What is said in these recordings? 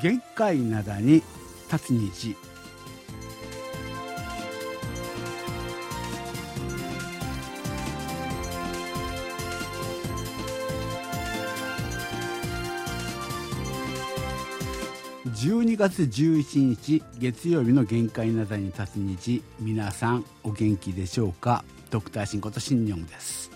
限界灘に立つ日12月11日月曜日の限界なだに立つ日皆さんお元気でしょうか？ドクターシンことシンニョンです。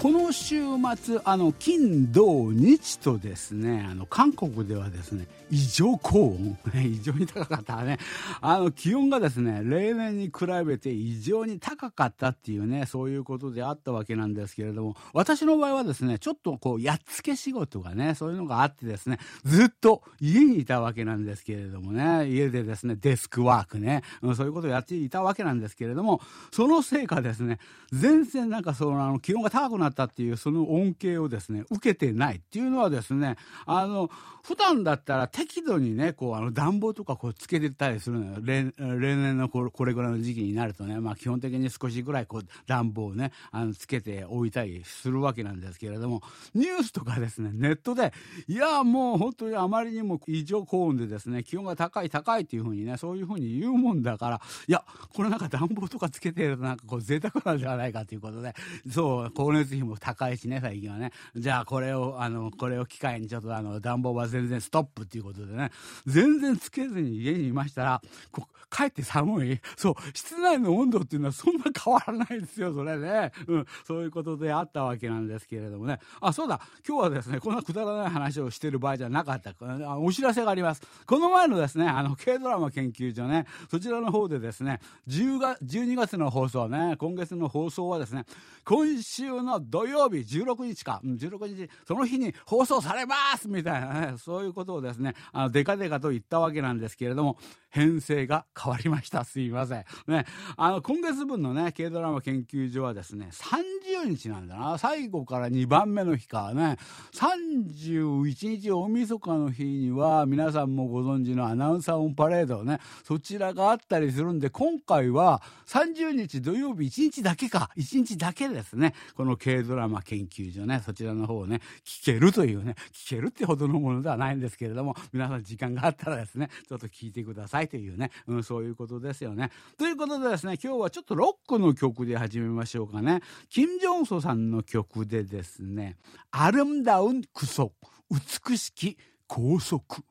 この週末あの金土日とですねあの韓国ではですね異常高温。異常に高かったね。あの気温がですね例年に比べて異常に高かったっていうねそういうことであったわけなんですけれども私の場合はですねちょっとこうやっつけ仕事がねそういうのがあってですねずっと家にいたわけなんですけれどもね家でですねデスクワークね、うん、そういうことをやっていたわけなんですけれどもそのせいかですね全然なんかそのあの気温が高くなったっていうその恩恵をですね受けてないっていうのはですねあの普段だったら適度にねこうあの暖房とかこうつけてたりするのよ。例年のこれぐらいの時期になるとね、まあ、基本的に少しぐらいこう暖房をねあのつけておいたりするわけなんですけれどもニュースとかですねネットでいやもう本当にあまりにも異常高温でですね気温が高い高いっていうふうにねそういうふうに言うもんだからいやこれなんか暖房とかつけてるとなんかこう贅沢なんじゃないかということでそう光熱費も高いしね、最近はね。じゃあこれを、あの、これを機会にちょっとあの、暖房は全然ストップっていうことでね、全然つけずに家にいましたら、こ帰って寒い。そう、室内の温度っていうのはそんな変わらないですよ、それね。うん、そういうことであったわけなんですけれどもね。あ、そうだ、今日はですね、こんなくだらない話をしてる場合じゃなかった。お知らせがあります。この前のですね、あの、軽ドラマ研究所ね、そちらの方でですね、10月、12月の放送ね、今月の放送はですね、今週の土曜日16日か、16日、その日に放送されますみたいなね、そういうことをですね、あの、デカデカと言ったわけなんですけれども、編成が変わりました。すいません。ね、あの、今月分のね、軽ドラマ研究所はですね、30日なんだな。最後から2番目の日か。ね、31日大晦日の日には、皆さんもご存知のアナウンサーオンパレードね、そちらがあったりするんで、今回は30日土曜日1日だけか、1日だけですね、このドラマ研究所ね、そちらの方をね、聞けるというね、聞けるってほどのものではないんですけれども、皆さん時間があったらですね、ちょっと聞いてくださいというね、うん、そういうことですよね。ということでですね、今日はちょっとロックの曲で始めましょうかね。キム・ジョンソさんの曲でですね、アルムダウンクソ、美しき高速。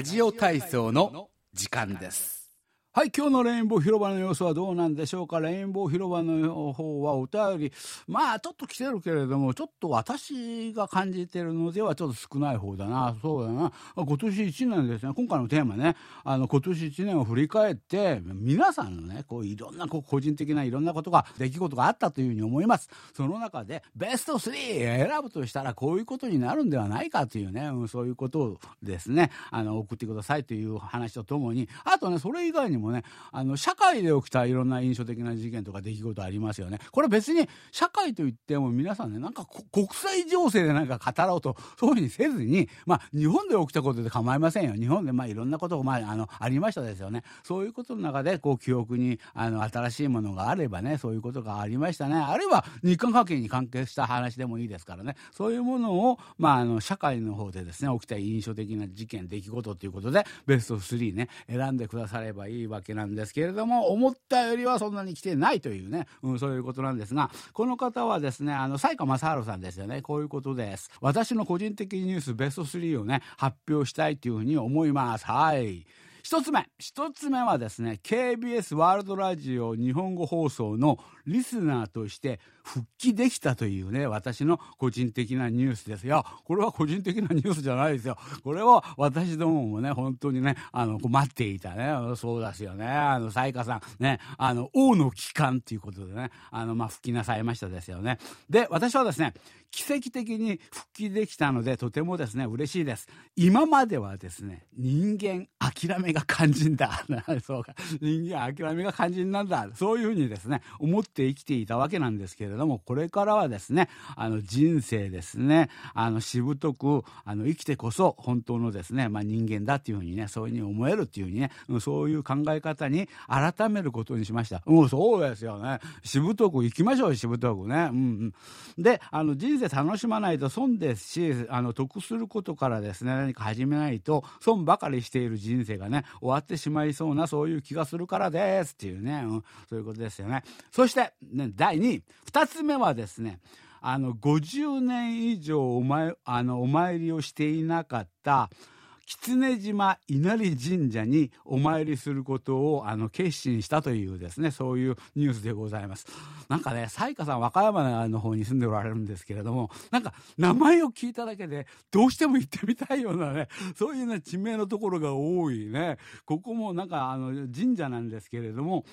ラジオ体操の時間です。はい、今日のレインボー広場の様子はどうなんでしょうか。レインボー広場の方はお便り、まあちょっと来てるけれども、ちょっと私が感じてるのではちょっと少ない方だな。そうだな。今年1年ですね。今回のテーマね、あの今年1年を振り返って、皆さんのね、こういろんなこう個人的ないろんなことが、出来事があったというふうに思います。その中でベスト3選ぶとしたらこういうことになるんではないかというね、うん、そういうことをですね、あの送ってくださいという話とともに、あとね、それ以外にももね、あの、社会で起きたいろんな印象的な事件とか出来事ありますよね。これ別に社会といっても皆さんね、なんか国際情勢でなんか語ろうと、そういうふうにせずに、まあ、日本で起きたことで構いませんよ。日本でまあいろんなことが、まあ、あの、ありましたですよね。そういうことの中で、こう、記憶に、あの、新しいものがあればね、そういうことがありましたね。あるいは日韓関係に関係した話でもいいですからね。そういうものを、まあ、あの、社会の方でですね、起きた印象的な事件、出来事ということで、ベスト3ね、選んでくださればいいわけなんですけれども、思ったよりはそんなに来てないというね、うん、そういうことなんですが、この方はですね、あの、西川正治さんですよね。こういうことです。私の個人的ニュースベスト3をね、発表したいというふうに思います。はい。一つ目。一つ目はですね、KBS ワールドラジオ日本語放送のリスナーとして、復帰できたというね、私の個人的なニュースです。いや、これは個人的なニュースじゃないですよ。これは私どももね、本当にね、あの、待っていたね、そうですよね。あの、サイカさん、ね、あの、王の帰還ということでね、あの、まあ、復帰なさいましたですよね。で、私はですね、奇跡的に復帰できたので、とてもですね、嬉しいです。今まではですね、人間諦めが肝心だ。そうか。人間諦めが肝心なんだ。そういうふうにですね、思って生きていたわけなんですけれども、これからはですね、あの、人生ですね、あの、しぶとく、あの、生きてこそ本当のですね、まあ、人間だっていうふうにね、そういうふうに思えるっていうふうにね、そういう考え方に改めることにしました。うん、そうですよね。しぶとく生きましょう、しぶとくね。うんうん。で、あの、人生楽しまないと損ですし、あの、得することからですね、何か始めないと、損ばかりしている人生がね、終わってしまいそうな、そういう気がするからですっていうね、うん、そういうことですよね。そして、ね、第2位、2 2つ目はですね、あの、50年以上お前、あの、お参りをしていなかった、狐島稲荷神社にお参りすることをあの決心したというですねそういうニュースでございます。なんかね雑賀さん和歌山の方に住んでおられるんですけれどもなんか名前を聞いただけでどうしても行ってみたいようなねそういうね地名のところが多いね。ここもなんかあの神社なんですけれども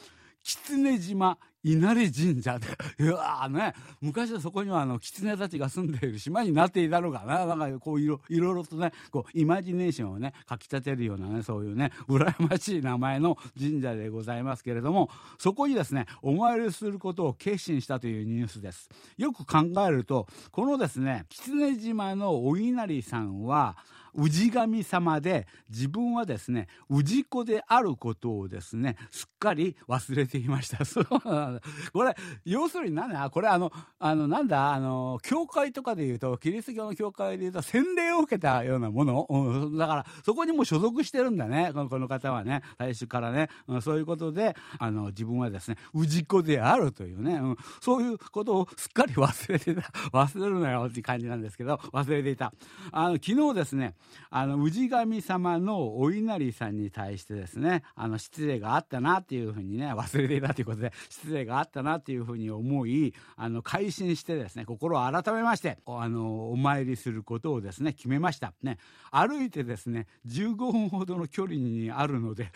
狐島稲荷神社で、うわね、昔はそこにはあの、狐たちが住んでいる島になっていたのかな。なんかこういろ、いろいろとね、こう、イマジネーションをね、かき立てるようなね、そういうね、羨ましい名前の神社でございますけれども、そこにですね、お参りすることを決心したというニュースです。よく考えると、このですね、狐島のお稲荷さんは、氏神様で自分はですね氏子であることをですねすっかり忘れていました。そうこれ要するに何だ？これあのあのなんだ？あの教会とかでいうとキリスト教の教会でいうと洗礼を受けたようなもの、うん、だからそこにも所属してるんだね。このこの方はね。最初からね、うん、そういうことであの自分はですね氏子であるというね、うん、そういうことをすっかり忘れてた。忘れるなよって感じなんですけど忘れていた。あの昨日ですねあの氏神様のお稲荷さんに対してですねあの失礼があったなっていうふうにね忘れていたということで失礼があったなっていうふうに思いあの改心してですね心を改めましてあのお参りすることをですね決めました。ね。歩いてですね15分ほどの距離にあるので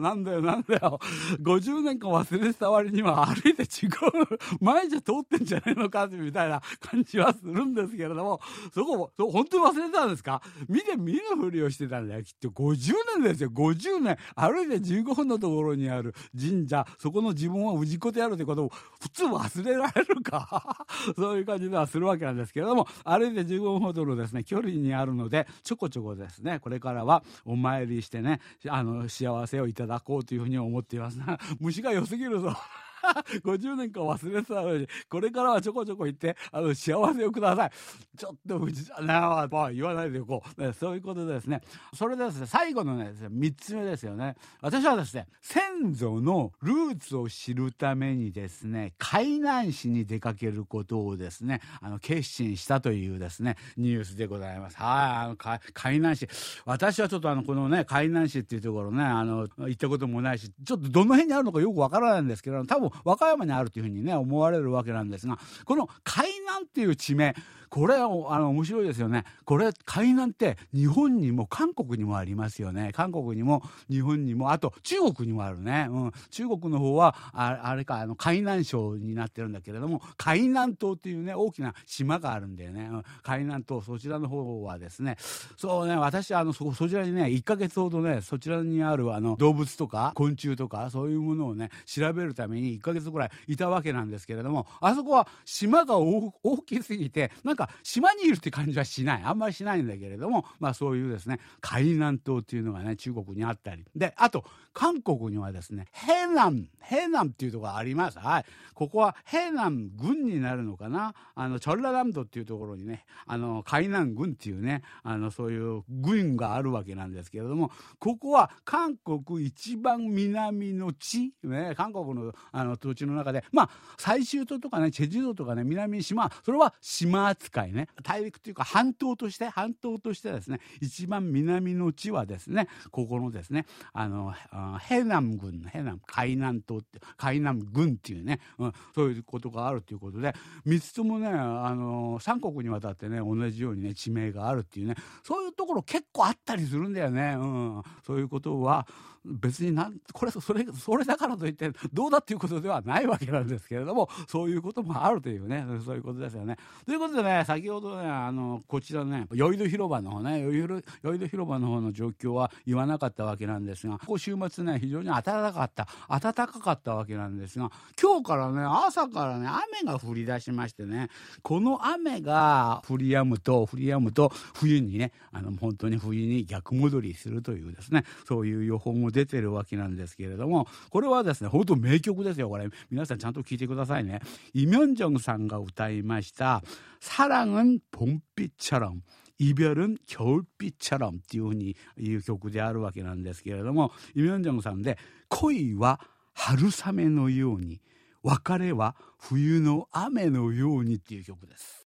なんだよなんだよ。50年間忘れてた割には歩いて15分前じゃ通ってんじゃないのかみたいな感じはするんですけれどもそこも本当に忘れてたんですか？見て見ぬふりをしてたんだよ。きっと50年ですよ。50年。歩いて15分のところにある神社。そこの自分は氏子であるということを普通忘れられるか。そういう感じではするわけなんですけれども歩いて15分ほどのですね距離にあるのでちょこちょこですね。これからはお参りしてねあの幸せをいただこうというふうに思っています。虫が良すぎるぞ。50年間忘れてたのに、これからはちょこちょこ行って、あの、幸せをください。ちょっと、うちなまあ、言わないでおこう、ね。そういうことでですね。それでですね、最後のね、3つ目ですよね。私はですね、先祖のルーツを知るためにですね、海南市に出かけることをですね、あの、決心したというですね、ニュースでございます。はい、あの、海南市。私はちょっとあの、このね、海南市っていうところね、あの、行ったこともないし、ちょっとどの辺にあるのかよくわからないんですけど、多分和歌山にあるというふうにね思われるわけなんですがこの海南っていう地名これはあの面白いですよね。これ海南って日本にも韓国にもありますよね。韓国にも日本にもあと中国にもあるね、うん、中国の方はああれかあの海南省になってるんだけれども海南島っていうね大きな島があるんだよね、うん、海南島そちらの方はですねそうね私あのそそちらにね1ヶ月ほどねそちらにあるあの動物とか昆虫とかそういうものをね調べるために1ヶ月ぐらいいたわけなんですけれどもあそこは島が大きすぎてなんか島にいるって感じはしない。あんまりしないんだけれどもまあそういうですね海南島っていうのがね中国にあったり。であと韓国にはですねヘナンヘナンっていうところあります。はい。ここはヘナン郡になるのかな？あのチョルララムドっていうところにねあの海南郡っていうねあのそういう郡があるわけなんですけれどもここは韓国一番南の地、ね、韓国のあの土地の中でまあ最終島とかねチェジュ島とかね南島それは島扱いね大陸というか半島として半島としてですね一番南の地はですねここのですねあのヘナム軍、ヘナム、海南島って、海南軍っていうね、うん、そういうことがあるということで、三つともね、あの、三国にわたってね、同じようにね、地名があるっていうね、そういうところ結構あったりするんだよね。うん。そういうことは、別になんこれそれそれだからといってどうだっていうことではないわけなんですけれどもそういうこともあるというねそういうことですよね。ということでね先ほどねあのこちらね酔い戸広場の方ね酔い戸広場の方の状況は言わなかったわけなんですがここ週末ね非常に暖かかった暖かかったわけなんですが今日からね朝からね雨が降り出しましてねこの雨が降り止むと降り止むと冬にねあの本当に冬に逆戻りするというですねそういう予報も出てるわけなんですけれどもこれはですね本当名曲ですよこれ。皆さんちゃんと聞いてくださいね。イ・ミョンジョンさんが歌いました「サラン은봄빛처럼」이별은겨울빛처럼っていうふうに言う曲であるわけなんですけれどもイ・ミョンジョンさんで「恋は春雨のように別れは冬の雨のように」っていう曲です。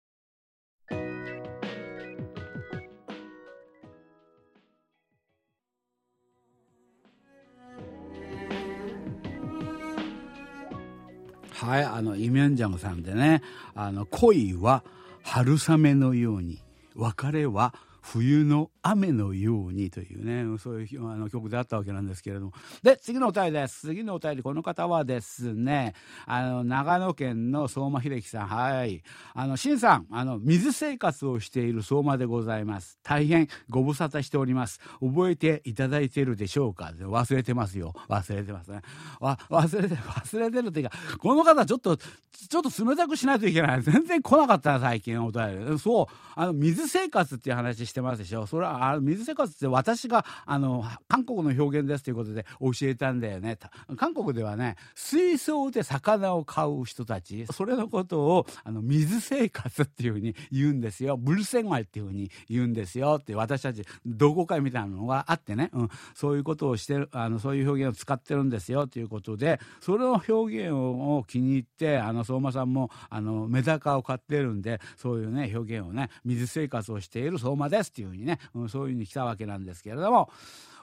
はい、あの、イミョンジャンさんでね、あの、恋は 春雨のように、別れは冬の雨のようにというね、そういうあの曲であったわけなんですけれども。で、次のお便りです。次のお便り、この方はですね、あの、長野県の相馬秀樹さん、はい。あの、新さん、あの、水生活をしている相馬でございます。大変ご無沙汰しております。覚えていただいているでしょうか？忘れてますよ。忘れてますね。わ、忘れて、忘れてるっていうか、この方ちょっと、ちょっと冷たくしないといけない。全然来なかったな、最近お便り。そう、あの、水生活っていう話してますでしょ。それあ水生活って私があの韓国の表現ですということで教えたんだよね。韓国ではね水槽で魚を飼う人たちそれのことをあの水生活っていうふうに言うんですよ。ブルセンワイっていうふうに言うんですよって私たち同好会みたいなのがあってね、うん、そういうことをしてるあのそういう表現を使ってるんですよということでそれの表現を気に入ってあの相馬さんもあのメダカを飼ってるんでそういうね表現をね水生活をしている相馬ですっていうふうにね、うん、そういうふうに来たわけなんですけれども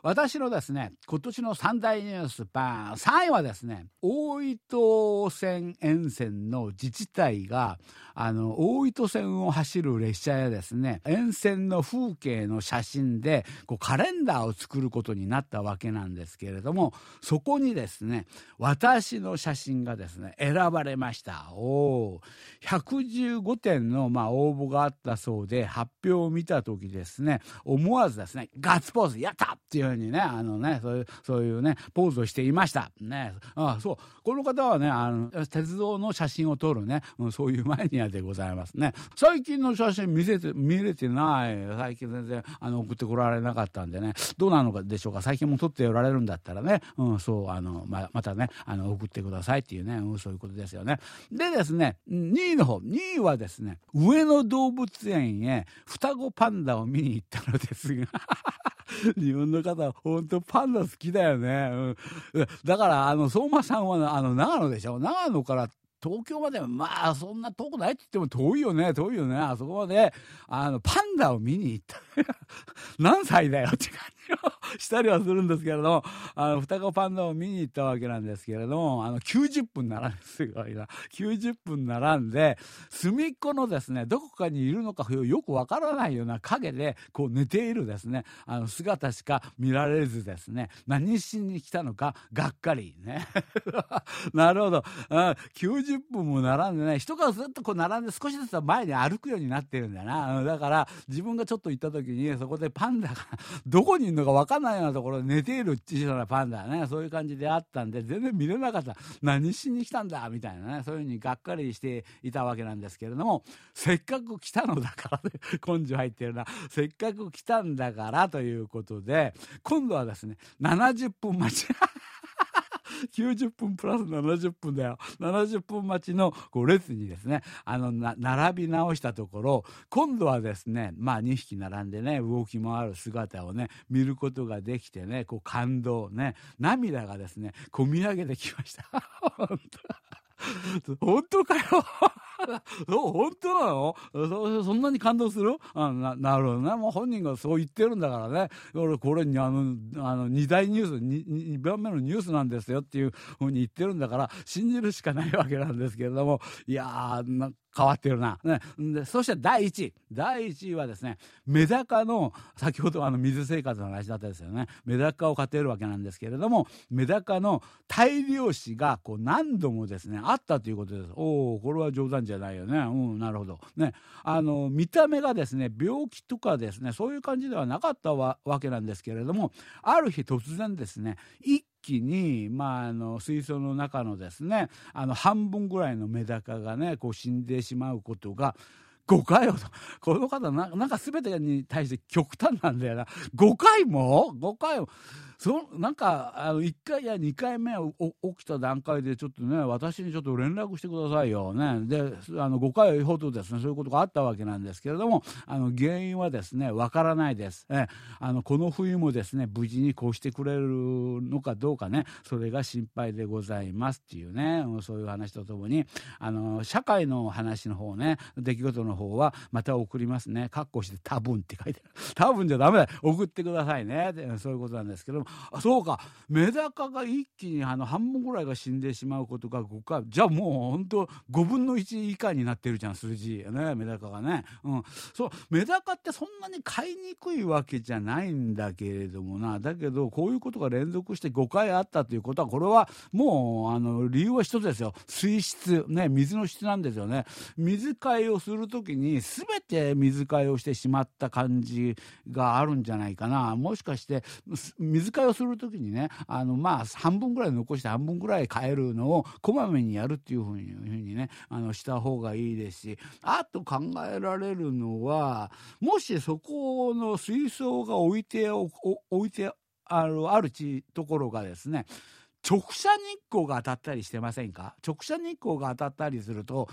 私のですね今年の三大ニュースパン3位はですね大糸線沿線の自治体があの大糸線を走る列車やですね沿線の風景の写真でこうカレンダーを作ることになったわけなんですけれどもそこにですね私の写真がですね選ばれました。お115点のまあ応募があったそうで発表を見た時ですね思わずですねガッツポーズやったっていううにね、あのね、そういう、そういうね、ポーズをしていました。ね。あそう。この方はね、あの、鉄道の写真を撮るね、うん、そういうマニアでございますね。最近の写真見せて、見れてない。最近全然、あの、送ってこられなかったんでね、どうなのかでしょうか。最近も撮っておられるんだったらね、うん、そう、あの、ま、またね、あの、送ってくださいっていうね、うん、そういうことですよね。でですね、2位の方、2位はですね、上野動物園へ双子パンダを見に行ったのですが 日本の方は本当パンダ好きだよね。うん、だから、あの、相馬さんは、あの、長野でしょ長野から東京までまあそんな遠くないって言っても遠いよね遠いよねあそこまであのパンダを見に行った何歳だよって感じしたりはするんですけれどもあの双子パンダを見に行ったわけなんですけれどもあの90分並んですごいな90分並んで隅っこのですねどこかにいるのかよくわからないような影でこう寝ているですねあの姿しか見られずですね何しに来たのかがっかりね。なるほど、うん、90分も並んでね人がずっとこう並んで少しずつ前に歩くようになってるんだよなだから自分がちょっと行った時にそこでパンダがどこにんのか分かんないようなところで寝ている小さなパンダねそういう感じであったんで全然見れなかった。何しに来たんだ？みたいなね。そういうふうにがっかりしていたわけなんですけれどもせっかく来たのだからね 根性入ってるな。せっかく来たんだからということで今度はですね70分待ち。90分プラス70分だよ。70分待ちのこう列にですねあの並び直したところ今度はですねまあ2匹並んでね動き回る姿をね見ることができてねこう感動ね涙がですねこみ上げてきました。本当本当かよ。本当なの？そそんなに感動する？あななるほどね。もう本人がそう言ってるんだからね。俺、これにあの、あの、二大ニュース、2番目のニュースなんですよっていうふうに言ってるんだから、信じるしかないわけなんですけれども、いやー、変わってるな。ね、でそして第1位。第1位はですね、メダカの、先ほどあの水生活の話だったですよね。メダカを飼っているわけなんですけれども、メダカの大量死がこう何度もですね、あったということです。おおこれは冗談じゃないよね。うん、なるほど。ね。あの、見た目がですね、病気とかですね、そういう感じではなかったわけなんですけれども、ある日突然ですね、一気に、まあ、あの水槽の中のですねあの半分ぐらいのメダカがねこう死んでしまうことが5回ほど。この方な、なんか全てに対して極端なんだよな。5回も ?5 回も？そなんかあの1回や2回目起きた段階でちょっとね私にちょっと連絡してくださいよ。ね。であの5回ほどですねそういうことがあったわけなんですけれどもあの原因はですねわからないです、えあのこの冬もですね無事にこうしてくれるのかどうかねそれが心配でございますっていうねそういう話とともにあの社会の話の方ね出来事の方はまた送りますね。括弧して多分って書いてある。多分じゃダメだ。送ってくださいね。そういうことなんですけどもあそうか。メダカが一気にあの半分ぐらいが死んでしまうことが5回じゃあもう本当5分の1以下になってるじゃん数字。ねメダカがね、うん、そう。メダカってそんなに飼いにくいわけじゃないんだけれどもな。だけどこういうことが連続して5回あったということはこれはもうあの理由は一つですよ。水質。ね水の質なんですよね。水替えをする時に全て水替えをしてしまった感じがあるんじゃないかな。もしかして水替えをする時にねあのまあ半分ぐらい残して半分ぐらい変えるのをこまめにやるっていうふうにねあのした方がいいですしあと考えられるのはもしそこの水槽が置いて置いてあるある地ところがですね直射日光が当たったりしてませんか？直射日光が当たったりすると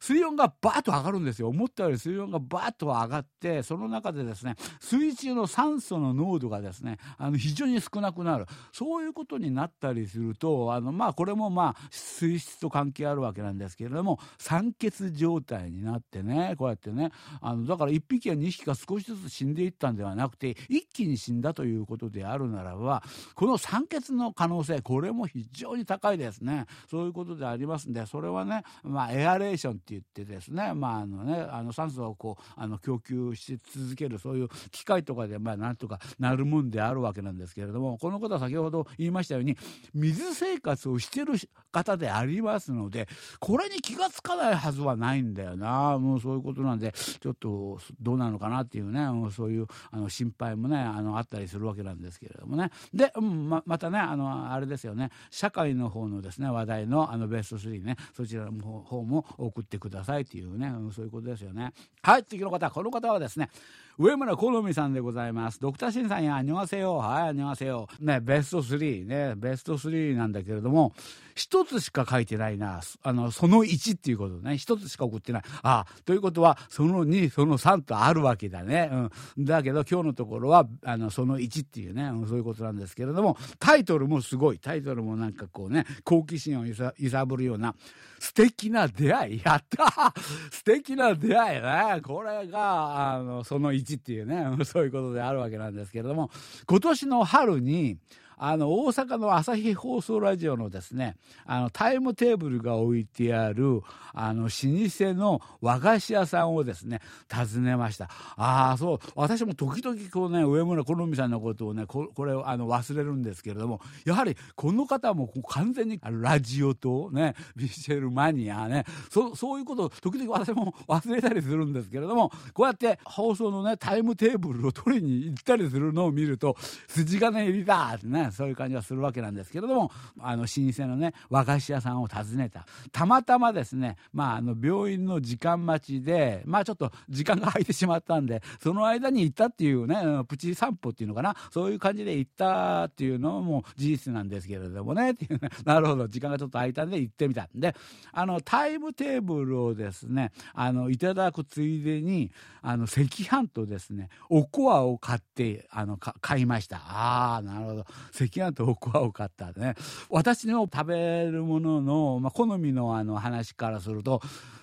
水温がバーッと上がるんですよ。思ったより水温がバーッと上がってその中でですね水中の酸素の濃度がですねあの非常に少なくなる。そういうことになったりするとあのまあこれもまあ水質と関係あるわけなんですけれども酸欠状態になってねこうやってねあのだから1匹や2匹が少しずつ死んでいったんではなくて一気に死んだということであるならばこの酸欠の可能性これも非常に高いですね。そういうことでありますんでそれはねまあエアレーションって言ってですね,、まああのねあの酸素をこうあの供給し続けるそういう機械とかでまあなんとかなるもんであるわけなんですけれどもこのことは先ほど言いましたように水生活をしてる方でありますのでこれに気が付かないはずはないんだよな。もうそういうことなんでちょっとどうなのかなっていうねそういうあの心配もねあのあったりするわけなんですけれどもね。で、ままたねあのあれですよね。社会の方のですね話題のあのベスト3ねそちらの方も送ってくださいっていうね、そういうことですよね。はい、次の方、この方はですね、上村好美さんでございます。ドクターシンさんや、あにわせよ。はい、あにわせよ。ね、ベスト3、ね、ベスト3なんだけれども、一つしか書いてないな。あの、その1っていうことね。一つしか送ってない。ああということは、その2、その3とあるわけだね。うん。だけど、今日のところは、あの、その1っていうね、うん、そういうことなんですけれども、タイトルもすごい。タイトルもなんかこうね、好奇心を揺さぶるような、素敵な出会い。やった 素敵な出会いね。これが、あの、その1っていうね、そういうことであるわけなんですけれども、今年の春に、あの大阪の朝日放送ラジオのですねあのタイムテーブルが置いてあるあの老舗の和菓子屋さんをですね訪ねました。ああそう。私も時々こうね上村好美さんのことをねこれをあの忘れるんですけれどもやはりこの方も完全にラジオとねビシェルマニアねそそういうことを時々私も忘れたりするんですけれどもこうやって放送のねタイムテーブルを取りに行ったりするのを見ると筋金入りだってねそういう感じはするわけなんですけれどもあの老舗のね和菓子屋さんを訪ねた。たまたまですね、まあ、あの病院の時間待ちでまあちょっと時間が空いてしまったんでその間に行ったっていうねプチ散歩っていうのかな？そういう感じで行ったっていうのも事実なんですけれどもね。っていうね。なるほど。時間がちょっと空いたんで行ってみたんで。あのタイムテーブルをですねあのいただくついでにあの赤飯とですねおこわを買ってあの買いました。ああなるほど。赤飯とおこわを買ったね。私の食べるものの、まあ、好みのあの話からすると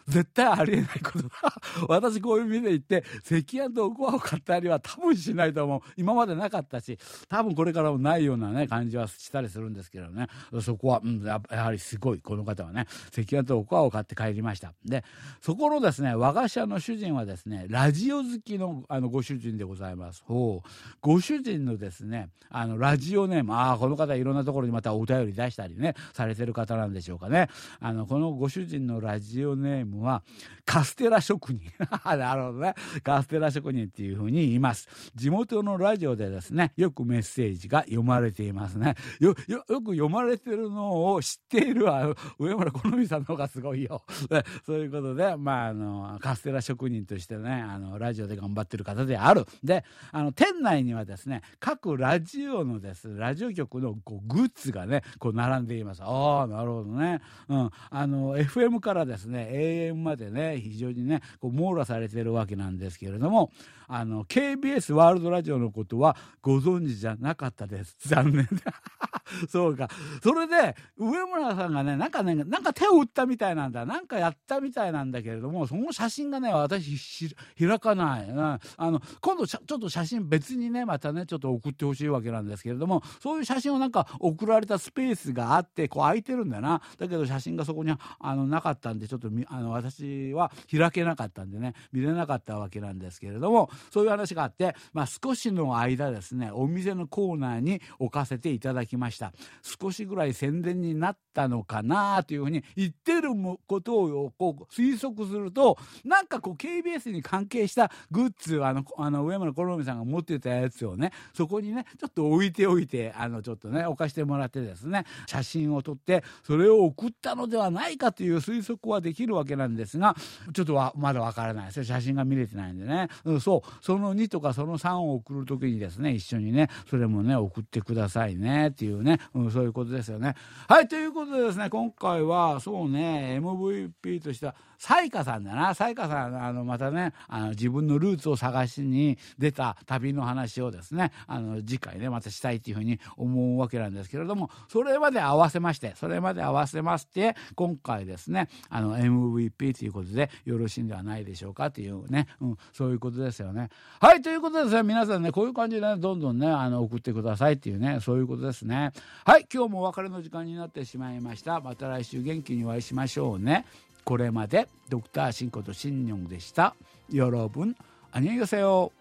絶対ありえないことだ。私こういう店行って、赤飯とおこわを買ったりは多分しないと思う。今までなかったし、多分これからもないようなね、感じはしたりするんですけどね。そこは、うん、やはりすごい、この方はね、赤飯とおこわを買って帰りました。で、そこのですね、和菓子屋の主人はですね、ラジオ好きのあのご主人でございます。ほう。ご主人のですね、あの、ラジオネーム、ああ、この方いろんなところにまたお便り出したりね、されてる方なんでしょうかね。あの、このご主人のラジオネームは、カステラ職人。なるほどね。カステラ職人っていうふうに言います。地元のラジオでですね、よくメッセージが読まれていますね。よ、よ、よく読まれてるのを知っているは、上村好美さんの方がすごいよ。そういうことで、まあ、あの、カステラ職人としてね、あの、ラジオで頑張ってる方である。で、あの、店内にはですね、各ラジオのです、ラジオ局のこうグッズがね、こう並んでいます。ああ、なるほどね。うん。あの、FM からですね、AM までね、非常にね、こう網羅されてるわけなんですけれども、あの、KBS ワールドラジオのことはご存知じゃなかったです。残念。そうか。それで、上村さんがね、なんかね、なんか手を打ったみたいなんだ。なんかやったみたいなんだけれども、その写真がね、私、開かない。うん、あの、今度ちょっと写真別にね、またね、ちょっと送ってほしいわけなんですけれども、そういう写真をなんか送られたスペースがあって、こう空いてるんだな。だけど写真がそこにあのなかったんで、ちょっとあの私は開けなかったんでね、見れなかったわけなんですけれども、そういう話があって、まあ少しの間ですね、お店のコーナーに置かせていただきました。少しぐらい宣伝になったのかなというふうに言ってることをこう推測すると、なんかこう KBS に関係したグッズ、あの、あの上村好美さんが持ってたやつをね、そこにね、ちょっと置いておいて、あの、ちょっとね、置かしてもらってですね、写真を撮って、それを送ったのではないかという推測はできるわけなんですんですが、ちょっとはまだわからないです写真が見れてないんでね。うん、そう、その2とかその3を送る時にですね、一緒にね、それもね、送ってくださいね、っていうね、うん、そういうことですよね。はい、ということでですね、今回は、そうね、MVP としては、サイカさんだな。サイカさん、あの、またね、あの、自分のルーツを探しに出た旅の話をですね、あの、次回ね、またしたいっていうふうに思うわけなんですけれども、それまで合わせまして、それまで合わせまして、今回ですね、あの、MVP ということでよろしいんではないでしょうかっていうね、うん、そういうことですよね。はい、ということでですね、皆さんね、こういう感じでね、どんどんね、あの、送ってくださいっていうね、そういうことですね。はい、今日もお別れの時間になってしまいました。また来週元気にお会いしましょうね。これまでドクターシンことシンニョンでした。よろぶん、あにがせよ。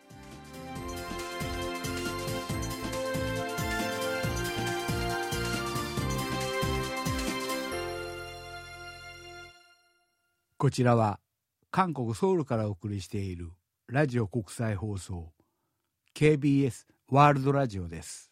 こちらは韓国ソウルからお送りしているラジオ国際放送 KBS ワールドラジオです。